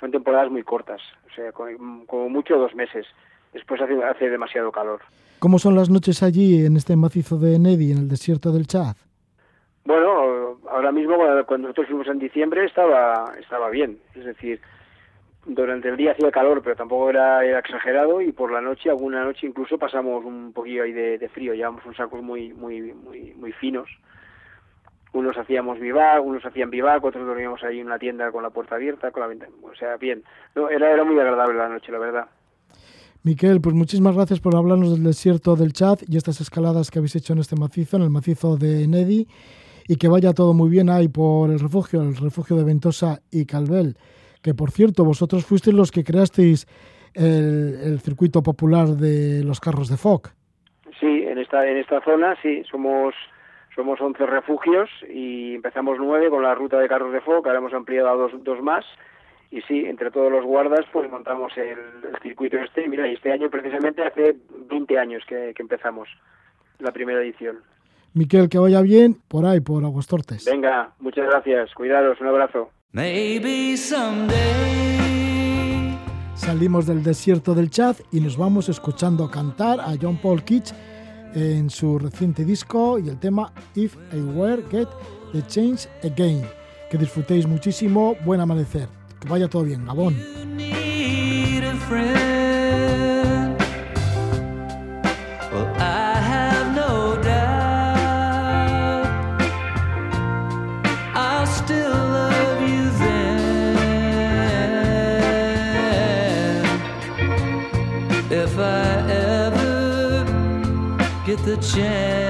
son temporadas muy cortas, o sea, como, mucho dos meses. Después hace, hace demasiado calor. ¿Cómo son las noches allí en este macizo de Nedi, en el desierto del Chad? Bueno, ahora mismo cuando nosotros fuimos en diciembre estaba, estaba bien, es decir, durante el día hacía calor, pero tampoco era, era, exagerado y por la noche, alguna noche incluso pasamos un poquillo ahí de, de frío, llevamos unos sacos muy, muy, muy, muy finos unos hacíamos vivac, unos hacían vivac, otros dormíamos ahí en una tienda con la puerta abierta, con la ventana, o sea, bien. era, era muy agradable la noche, la verdad. Miquel, pues muchísimas gracias por hablarnos del desierto del Chad y estas escaladas que habéis hecho en este macizo, en el macizo de Nedi, y que vaya todo muy bien ahí por el refugio, el refugio de Ventosa y Calvel, que por cierto, vosotros fuisteis los que creasteis el, el circuito popular de los carros de FOC. Sí, en esta, en esta zona sí, somos somos 11 refugios y empezamos nueve con la ruta de carros de fuego, que ahora hemos ampliado a dos, dos más. Y sí, entre todos los guardas, pues montamos el, circuito este. Y mira, y este año precisamente hace 20 años que, empezamos la primera edición. Miquel, que vaya bien por ahí, por Aguastortes. Venga, muchas gracias. Cuidaros, un abrazo. Salimos del desierto del Chad y nos vamos escuchando cantar a John Paul Kitsch en su reciente disco y el tema If I Were Get the Change Again. Que disfrutéis muchísimo, buen amanecer, que vaya todo bien, Gabón. The chance